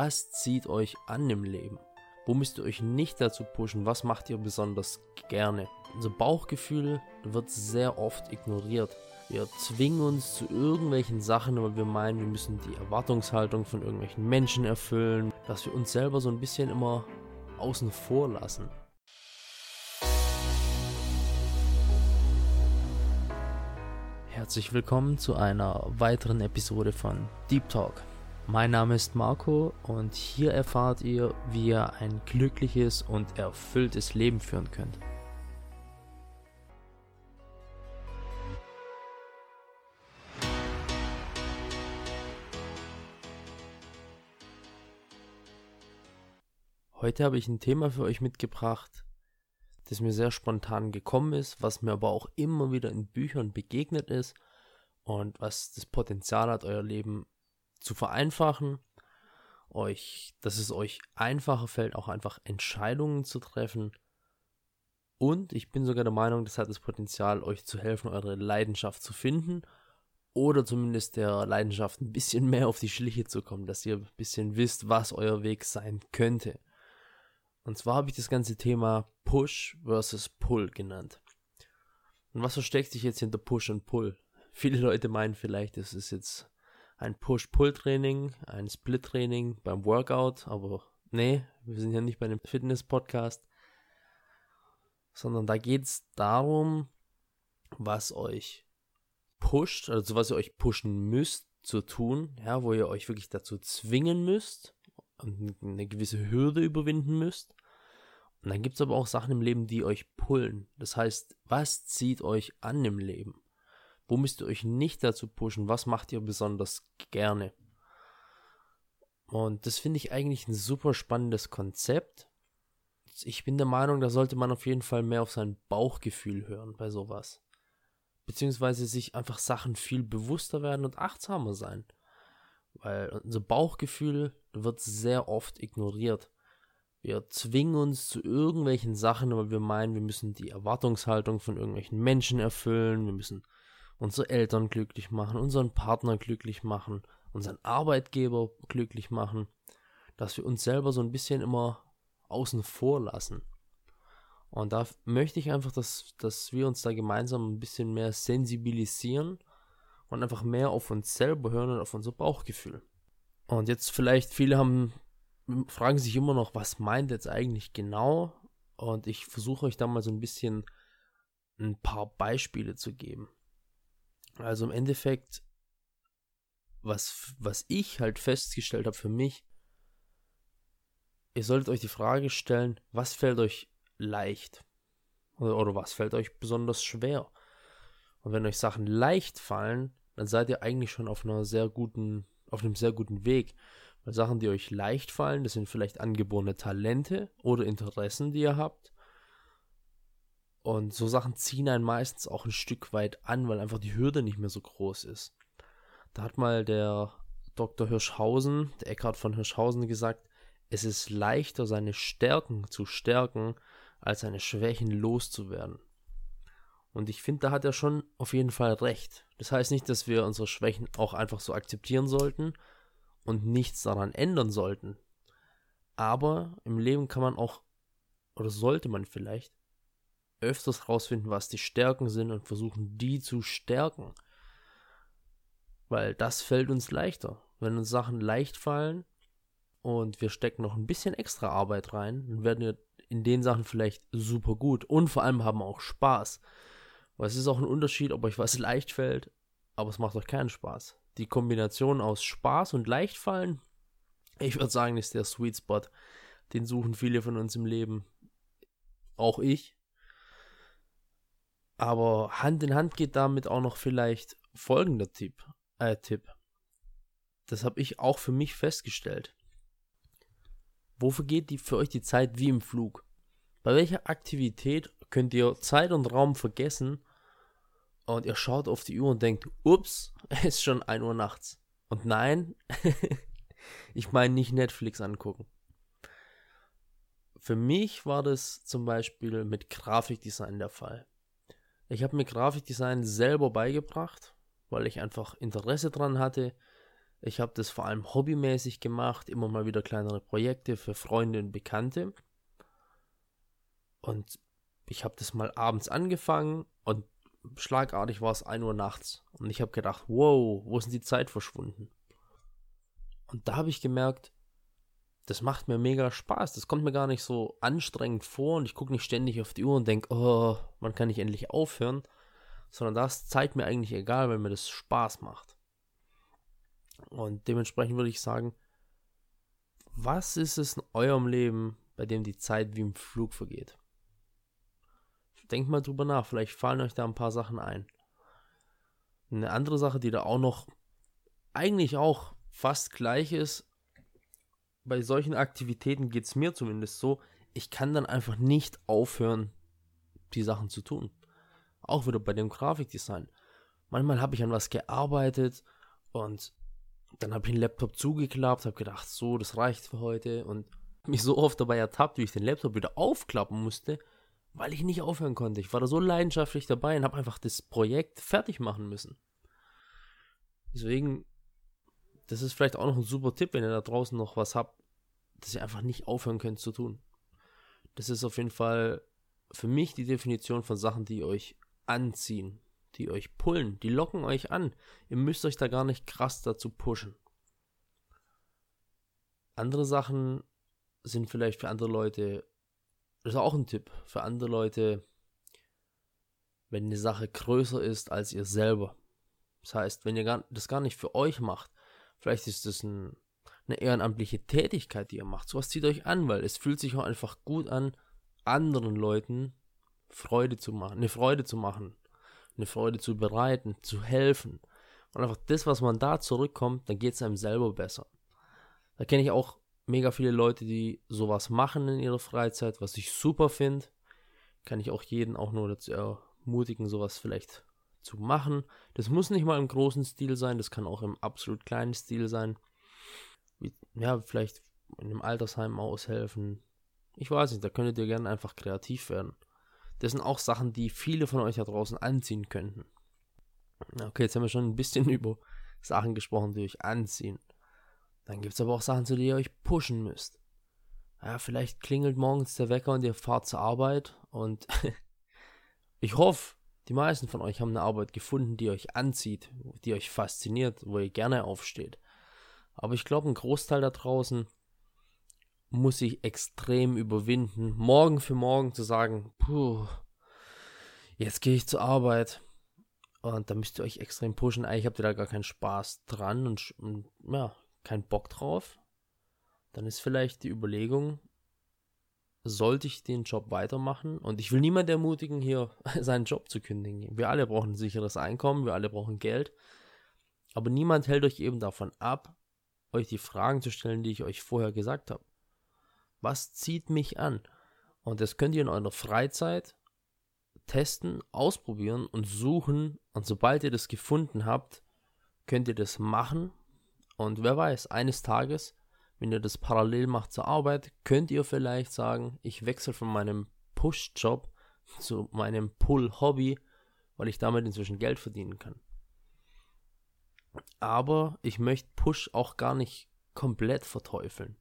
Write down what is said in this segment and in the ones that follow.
Was zieht euch an im Leben? Wo müsst ihr euch nicht dazu pushen? Was macht ihr besonders gerne? Unser Bauchgefühl wird sehr oft ignoriert. Wir zwingen uns zu irgendwelchen Sachen, weil wir meinen, wir müssen die Erwartungshaltung von irgendwelchen Menschen erfüllen, dass wir uns selber so ein bisschen immer außen vor lassen. Herzlich willkommen zu einer weiteren Episode von Deep Talk. Mein Name ist Marco und hier erfahrt ihr, wie ihr ein glückliches und erfülltes Leben führen könnt. Heute habe ich ein Thema für euch mitgebracht, das mir sehr spontan gekommen ist, was mir aber auch immer wieder in Büchern begegnet ist und was das Potenzial hat, euer Leben zu vereinfachen, euch, dass es euch einfacher fällt, auch einfach Entscheidungen zu treffen. Und ich bin sogar der Meinung, das hat das Potenzial, euch zu helfen, eure Leidenschaft zu finden oder zumindest der Leidenschaft ein bisschen mehr auf die Schliche zu kommen, dass ihr ein bisschen wisst, was euer Weg sein könnte. Und zwar habe ich das ganze Thema Push versus Pull genannt. Und was versteckt sich jetzt hinter Push und Pull? Viele Leute meinen vielleicht, es ist jetzt ein Push-Pull-Training, ein Split-Training beim Workout, aber nee, wir sind ja nicht bei einem Fitness-Podcast, sondern da geht es darum, was euch pusht, also was ihr euch pushen müsst zu tun, ja, wo ihr euch wirklich dazu zwingen müsst und eine gewisse Hürde überwinden müsst. Und dann gibt es aber auch Sachen im Leben, die euch pullen. Das heißt, was zieht euch an im Leben? Wo müsst ihr euch nicht dazu pushen? Was macht ihr besonders gerne? Und das finde ich eigentlich ein super spannendes Konzept. Ich bin der Meinung, da sollte man auf jeden Fall mehr auf sein Bauchgefühl hören bei sowas. Beziehungsweise sich einfach Sachen viel bewusster werden und achtsamer sein. Weil unser Bauchgefühl wird sehr oft ignoriert. Wir zwingen uns zu irgendwelchen Sachen, weil wir meinen, wir müssen die Erwartungshaltung von irgendwelchen Menschen erfüllen, wir müssen unsere Eltern glücklich machen, unseren Partner glücklich machen, unseren Arbeitgeber glücklich machen, dass wir uns selber so ein bisschen immer außen vor lassen. Und da möchte ich einfach, dass, dass wir uns da gemeinsam ein bisschen mehr sensibilisieren und einfach mehr auf uns selber hören und auf unser Bauchgefühl. Und jetzt vielleicht viele haben fragen sich immer noch, was meint jetzt eigentlich genau? Und ich versuche euch da mal so ein bisschen ein paar Beispiele zu geben. Also im Endeffekt, was, was ich halt festgestellt habe für mich, ihr solltet euch die Frage stellen, was fällt euch leicht? Oder, oder was fällt euch besonders schwer? Und wenn euch Sachen leicht fallen, dann seid ihr eigentlich schon auf einer sehr guten, auf einem sehr guten Weg. Weil Sachen, die euch leicht fallen, das sind vielleicht angeborene Talente oder Interessen, die ihr habt. Und so Sachen ziehen einen meistens auch ein Stück weit an, weil einfach die Hürde nicht mehr so groß ist. Da hat mal der Dr. Hirschhausen, der Eckhard von Hirschhausen, gesagt, es ist leichter, seine Stärken zu stärken, als seine Schwächen loszuwerden. Und ich finde, da hat er schon auf jeden Fall recht. Das heißt nicht, dass wir unsere Schwächen auch einfach so akzeptieren sollten, und nichts daran ändern sollten. Aber im Leben kann man auch, oder sollte man vielleicht, öfters rausfinden, was die Stärken sind und versuchen, die zu stärken. Weil das fällt uns leichter. Wenn uns Sachen leicht fallen und wir stecken noch ein bisschen extra Arbeit rein, dann werden wir in den Sachen vielleicht super gut und vor allem haben auch Spaß. Weil es ist auch ein Unterschied, ob euch was leicht fällt, aber es macht euch keinen Spaß die Kombination aus Spaß und Leichtfallen, ich würde sagen, ist der Sweet Spot. Den suchen viele von uns im Leben. Auch ich. Aber Hand in Hand geht damit auch noch vielleicht folgender Tipp. Äh, Tipp. Das habe ich auch für mich festgestellt. Wofür geht die für euch die Zeit wie im Flug? Bei welcher Aktivität könnt ihr Zeit und Raum vergessen und ihr schaut auf die Uhr und denkt, ups, es ist schon 1 Uhr nachts. Und nein, ich meine nicht Netflix angucken. Für mich war das zum Beispiel mit Grafikdesign der Fall. Ich habe mir Grafikdesign selber beigebracht, weil ich einfach Interesse dran hatte. Ich habe das vor allem hobbymäßig gemacht, immer mal wieder kleinere Projekte für Freunde und Bekannte. Und ich habe das mal abends angefangen und schlagartig war es 1 Uhr nachts. Und ich habe gedacht, wow, wo ist denn die Zeit verschwunden? Und da habe ich gemerkt, das macht mir mega Spaß. Das kommt mir gar nicht so anstrengend vor und ich gucke nicht ständig auf die Uhr und denke, oh, man kann nicht endlich aufhören. Sondern das zeigt mir eigentlich egal, weil mir das Spaß macht. Und dementsprechend würde ich sagen, was ist es in eurem Leben, bei dem die Zeit wie im Flug vergeht? Denkt mal drüber nach, vielleicht fallen euch da ein paar Sachen ein. Eine andere Sache, die da auch noch eigentlich auch fast gleich ist, bei solchen Aktivitäten geht es mir zumindest so, ich kann dann einfach nicht aufhören, die Sachen zu tun. Auch wieder bei dem Grafikdesign. Manchmal habe ich an was gearbeitet und dann habe ich den Laptop zugeklappt, habe gedacht, so, das reicht für heute und mich so oft dabei ertappt, wie ich den Laptop wieder aufklappen musste, weil ich nicht aufhören konnte. Ich war da so leidenschaftlich dabei und habe einfach das Projekt fertig machen müssen. Deswegen, das ist vielleicht auch noch ein super Tipp, wenn ihr da draußen noch was habt, dass ihr einfach nicht aufhören könnt zu tun. Das ist auf jeden Fall für mich die Definition von Sachen, die euch anziehen, die euch pullen, die locken euch an. Ihr müsst euch da gar nicht krass dazu pushen. Andere Sachen sind vielleicht für andere Leute, das ist auch ein Tipp, für andere Leute, wenn eine Sache größer ist als ihr selber. Das heißt, wenn ihr das gar nicht für euch macht, vielleicht ist das ein, eine ehrenamtliche Tätigkeit, die ihr macht. Sowas zieht euch an, weil es fühlt sich auch einfach gut an, anderen Leuten Freude zu machen, eine Freude zu machen eine Freude zu bereiten, zu helfen. Und einfach das, was man da zurückkommt, dann geht es einem selber besser. Da kenne ich auch mega viele Leute, die sowas machen in ihrer Freizeit, was ich super finde. Kann ich auch jeden auch nur dazu ermutigen, sowas vielleicht zu machen. Das muss nicht mal im großen Stil sein, das kann auch im absolut kleinen Stil sein. Wie, ja, vielleicht in einem Altersheim aushelfen. Ich weiß nicht, da könntet ihr gerne einfach kreativ werden. Das sind auch Sachen, die viele von euch da draußen anziehen könnten. Okay, jetzt haben wir schon ein bisschen über Sachen gesprochen, die euch anziehen. Dann gibt es aber auch Sachen, zu denen ihr euch pushen müsst. Ja, vielleicht klingelt morgens der Wecker und ihr fahrt zur Arbeit und ich hoffe, die meisten von euch haben eine Arbeit gefunden, die euch anzieht, die euch fasziniert, wo ihr gerne aufsteht. Aber ich glaube, ein Großteil da draußen muss ich extrem überwinden, morgen für morgen zu sagen, puh, jetzt gehe ich zur Arbeit. Und da müsst ihr euch extrem pushen. Eigentlich habt ihr da gar keinen Spaß dran und, und ja, keinen Bock drauf. Dann ist vielleicht die Überlegung, sollte ich den Job weitermachen? Und ich will niemand ermutigen, hier seinen Job zu kündigen. Wir alle brauchen ein sicheres Einkommen, wir alle brauchen Geld. Aber niemand hält euch eben davon ab, euch die Fragen zu stellen, die ich euch vorher gesagt habe. Was zieht mich an? Und das könnt ihr in eurer Freizeit testen, ausprobieren und suchen. Und sobald ihr das gefunden habt, könnt ihr das machen. Und wer weiß, eines Tages, wenn ihr das parallel macht zur Arbeit, könnt ihr vielleicht sagen, ich wechsle von meinem Push-Job zu meinem Pull-Hobby, weil ich damit inzwischen Geld verdienen kann. Aber ich möchte Push auch gar nicht komplett verteufeln.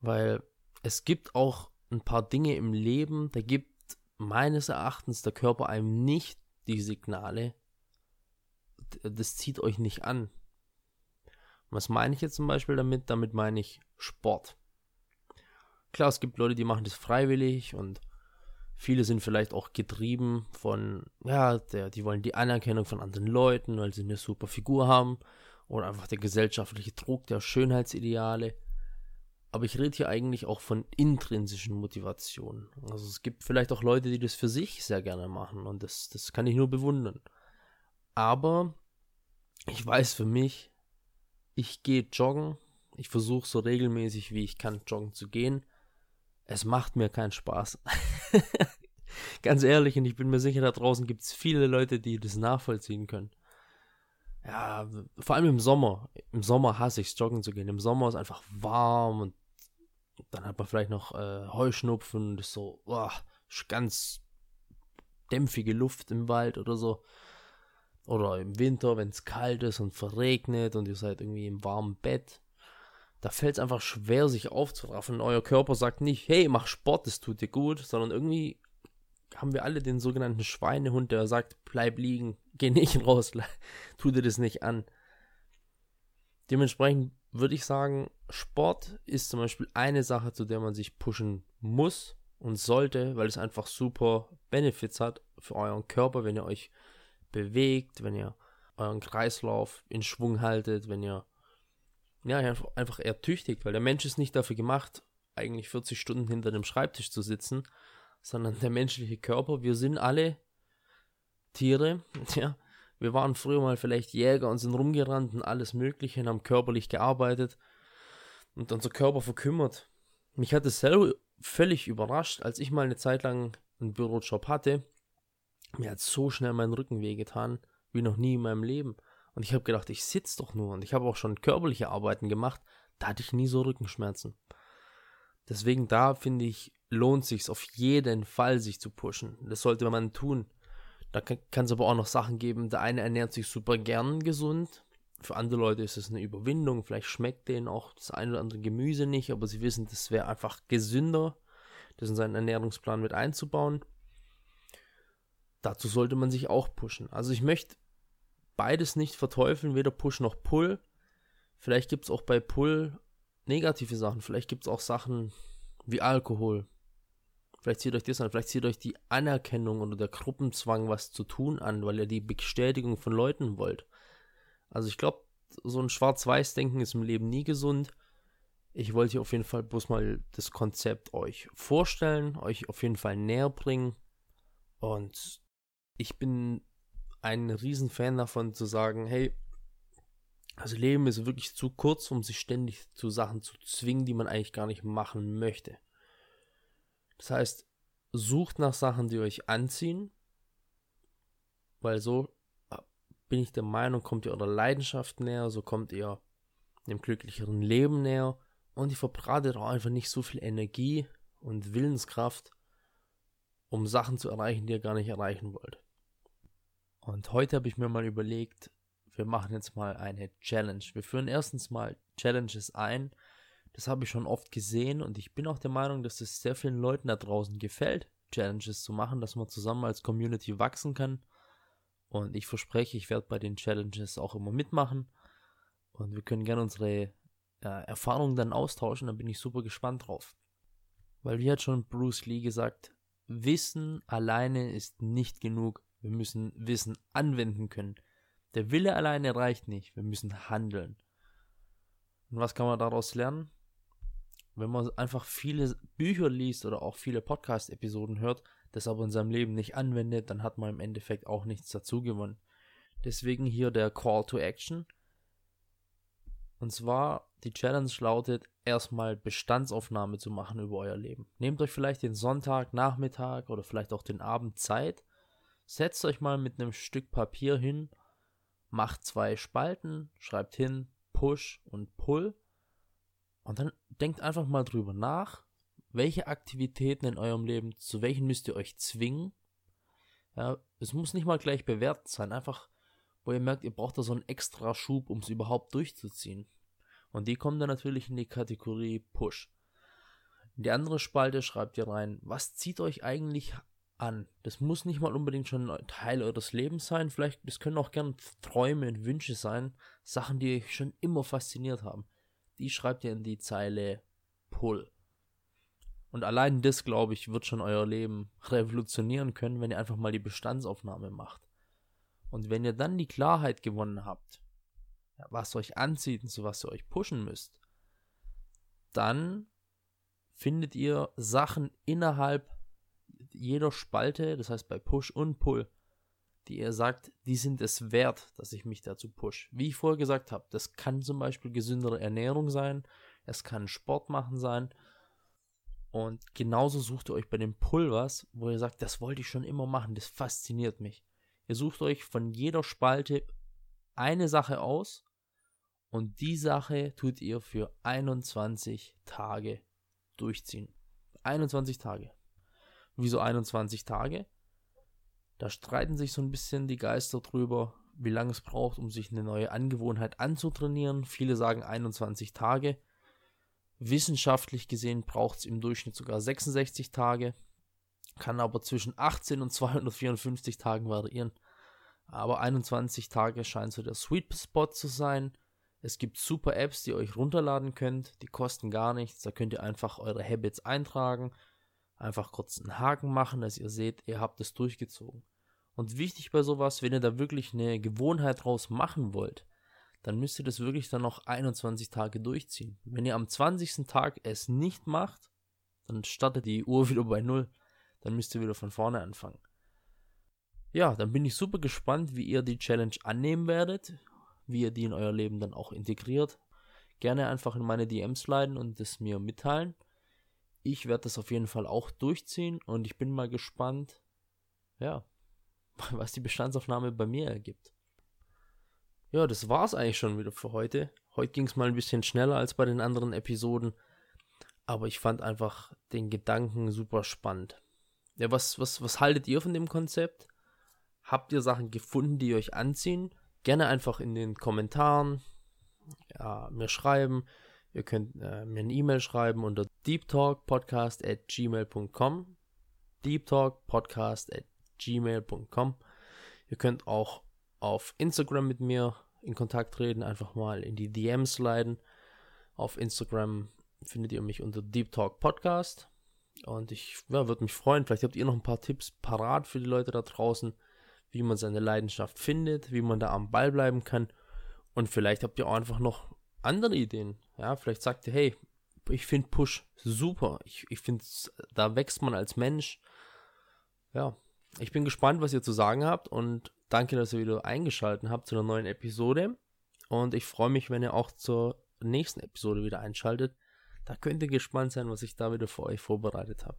Weil es gibt auch ein paar Dinge im Leben, da gibt meines Erachtens der Körper einem nicht die Signale, das zieht euch nicht an. Was meine ich jetzt zum Beispiel damit? Damit meine ich Sport. Klar, es gibt Leute, die machen das freiwillig und viele sind vielleicht auch getrieben von, ja, der, die wollen die Anerkennung von anderen Leuten, weil sie eine super Figur haben oder einfach der gesellschaftliche Druck der Schönheitsideale. Aber ich rede hier eigentlich auch von intrinsischen Motivationen. Also es gibt vielleicht auch Leute, die das für sich sehr gerne machen und das, das kann ich nur bewundern. Aber ich weiß für mich, ich gehe joggen. Ich versuche so regelmäßig wie ich kann joggen zu gehen. Es macht mir keinen Spaß. Ganz ehrlich, und ich bin mir sicher, da draußen gibt es viele Leute, die das nachvollziehen können. Ja, vor allem im Sommer. Im Sommer hasse ich es, joggen zu gehen. Im Sommer ist einfach warm und dann hat man vielleicht noch äh, Heuschnupfen, das ist so oh, ganz dämpfige Luft im Wald oder so. Oder im Winter, wenn es kalt ist und verregnet und ihr seid irgendwie im warmen Bett. Da fällt es einfach schwer, sich aufzuraffen. Euer Körper sagt nicht, hey, mach Sport, das tut dir gut, sondern irgendwie haben wir alle den sogenannten Schweinehund, der sagt, bleib liegen, geh nicht raus, tu dir das nicht an. Dementsprechend würde ich sagen, Sport ist zum Beispiel eine Sache, zu der man sich pushen muss und sollte, weil es einfach super Benefits hat für euren Körper, wenn ihr euch bewegt, wenn ihr euren Kreislauf in Schwung haltet, wenn ihr ja, einfach ertüchtigt, weil der Mensch ist nicht dafür gemacht, eigentlich 40 Stunden hinter dem Schreibtisch zu sitzen, sondern der menschliche Körper, wir sind alle Tiere, ja, wir waren früher mal vielleicht Jäger und sind rumgerannt und alles Mögliche und haben körperlich gearbeitet und unser Körper verkümmert. Mich hat es selber völlig überrascht, als ich mal eine Zeit lang einen Bürojob hatte. Mir hat so schnell mein Rücken wehgetan, wie noch nie in meinem Leben. Und ich habe gedacht, ich sitze doch nur. Und ich habe auch schon körperliche Arbeiten gemacht. Da hatte ich nie so Rückenschmerzen. Deswegen da finde ich, lohnt sich auf jeden Fall, sich zu pushen. Das sollte man tun. Da kann es aber auch noch Sachen geben. Der eine ernährt sich super gern gesund. Für andere Leute ist es eine Überwindung. Vielleicht schmeckt denen auch das eine oder andere Gemüse nicht, aber sie wissen, das wäre einfach gesünder, das in seinen Ernährungsplan mit einzubauen. Dazu sollte man sich auch pushen. Also ich möchte beides nicht verteufeln, weder Push noch Pull. Vielleicht gibt es auch bei Pull negative Sachen. Vielleicht gibt es auch Sachen wie Alkohol, Vielleicht zieht euch das an, vielleicht zieht euch die Anerkennung oder der Gruppenzwang, was zu tun an, weil ihr die Bestätigung von Leuten wollt. Also ich glaube, so ein Schwarz-Weiß-Denken ist im Leben nie gesund. Ich wollte hier auf jeden Fall bloß mal das Konzept euch vorstellen, euch auf jeden Fall näher bringen. Und ich bin ein Riesenfan davon zu sagen, hey, also Leben ist wirklich zu kurz, um sich ständig zu Sachen zu zwingen, die man eigentlich gar nicht machen möchte. Das heißt, sucht nach Sachen, die euch anziehen, weil so äh, bin ich der Meinung, kommt ihr eurer Leidenschaft näher, so kommt ihr dem glücklicheren Leben näher und ihr verbratet auch einfach nicht so viel Energie und Willenskraft, um Sachen zu erreichen, die ihr gar nicht erreichen wollt. Und heute habe ich mir mal überlegt, wir machen jetzt mal eine Challenge. Wir führen erstens mal Challenges ein, das habe ich schon oft gesehen und ich bin auch der Meinung, dass es sehr vielen Leuten da draußen gefällt, Challenges zu machen, dass man zusammen als Community wachsen kann. Und ich verspreche, ich werde bei den Challenges auch immer mitmachen. Und wir können gerne unsere äh, Erfahrungen dann austauschen. Da bin ich super gespannt drauf. Weil wie hat schon Bruce Lee gesagt, Wissen alleine ist nicht genug. Wir müssen Wissen anwenden können. Der Wille alleine reicht nicht. Wir müssen handeln. Und was kann man daraus lernen? wenn man einfach viele Bücher liest oder auch viele Podcast-Episoden hört, das aber in seinem Leben nicht anwendet, dann hat man im Endeffekt auch nichts dazu gewonnen. Deswegen hier der Call to Action. Und zwar, die Challenge lautet, erstmal Bestandsaufnahme zu machen über euer Leben. Nehmt euch vielleicht den Sonntag, Nachmittag oder vielleicht auch den Abend Zeit. Setzt euch mal mit einem Stück Papier hin, macht zwei Spalten, schreibt hin Push und Pull und dann denkt einfach mal drüber nach, welche Aktivitäten in eurem Leben, zu welchen müsst ihr euch zwingen. Ja, es muss nicht mal gleich bewertet sein, einfach, wo ihr merkt, ihr braucht da so einen extra Schub, um es überhaupt durchzuziehen. Und die kommen dann natürlich in die Kategorie Push. In die andere Spalte schreibt ihr rein, was zieht euch eigentlich an? Das muss nicht mal unbedingt schon Teil eures Lebens sein, vielleicht, das können auch gern Träume und Wünsche sein, Sachen, die euch schon immer fasziniert haben die schreibt ihr in die Zeile Pull. Und allein das, glaube ich, wird schon euer Leben revolutionieren können, wenn ihr einfach mal die Bestandsaufnahme macht. Und wenn ihr dann die Klarheit gewonnen habt, was euch anzieht und zu was ihr euch pushen müsst, dann findet ihr Sachen innerhalb jeder Spalte, das heißt bei Push und Pull, die ihr sagt, die sind es wert, dass ich mich dazu push. Wie ich vorher gesagt habe, das kann zum Beispiel gesündere Ernährung sein, es kann Sport machen sein. Und genauso sucht ihr euch bei dem Pulvers, wo ihr sagt, das wollte ich schon immer machen, das fasziniert mich. Ihr sucht euch von jeder Spalte eine Sache aus und die Sache tut ihr für 21 Tage durchziehen. 21 Tage. Wieso 21 Tage? Da streiten sich so ein bisschen die Geister drüber, wie lange es braucht, um sich eine neue Angewohnheit anzutrainieren. Viele sagen 21 Tage. Wissenschaftlich gesehen braucht es im Durchschnitt sogar 66 Tage, kann aber zwischen 18 und 254 Tagen variieren. Aber 21 Tage scheint so der Sweet Spot zu sein. Es gibt super Apps, die ihr euch runterladen könnt, die kosten gar nichts. Da könnt ihr einfach eure Habits eintragen, einfach kurz einen Haken machen, dass ihr seht, ihr habt es durchgezogen. Und wichtig bei sowas, wenn ihr da wirklich eine Gewohnheit draus machen wollt, dann müsst ihr das wirklich dann noch 21 Tage durchziehen. Wenn ihr am 20. Tag es nicht macht, dann startet die Uhr wieder bei Null. Dann müsst ihr wieder von vorne anfangen. Ja, dann bin ich super gespannt, wie ihr die Challenge annehmen werdet, wie ihr die in euer Leben dann auch integriert. Gerne einfach in meine DMs leiten und es mir mitteilen. Ich werde das auf jeden Fall auch durchziehen und ich bin mal gespannt, ja, was die Bestandsaufnahme bei mir ergibt. Ja, das war's eigentlich schon wieder für heute. Heute ging es mal ein bisschen schneller als bei den anderen Episoden, aber ich fand einfach den Gedanken super spannend. Ja, was, was, was haltet ihr von dem Konzept? Habt ihr Sachen gefunden, die euch anziehen? Gerne einfach in den Kommentaren ja, mir schreiben. Ihr könnt äh, mir eine E-Mail schreiben unter deeptalkpodcast at gmail.com deeptalkpodcast at gmail.com Ihr könnt auch auf Instagram mit mir in Kontakt treten, einfach mal in die DMs leiten. Auf Instagram findet ihr mich unter Deep Talk Podcast. Und ich ja, würde mich freuen, vielleicht habt ihr noch ein paar Tipps parat für die Leute da draußen, wie man seine Leidenschaft findet, wie man da am Ball bleiben kann. Und vielleicht habt ihr auch einfach noch andere Ideen. Ja, vielleicht sagt ihr, hey, ich finde Push super. Ich, ich finde, da wächst man als Mensch. Ja, ich bin gespannt, was ihr zu sagen habt und danke, dass ihr wieder eingeschaltet habt zu einer neuen Episode. Und ich freue mich, wenn ihr auch zur nächsten Episode wieder einschaltet. Da könnt ihr gespannt sein, was ich da wieder für euch vorbereitet habe.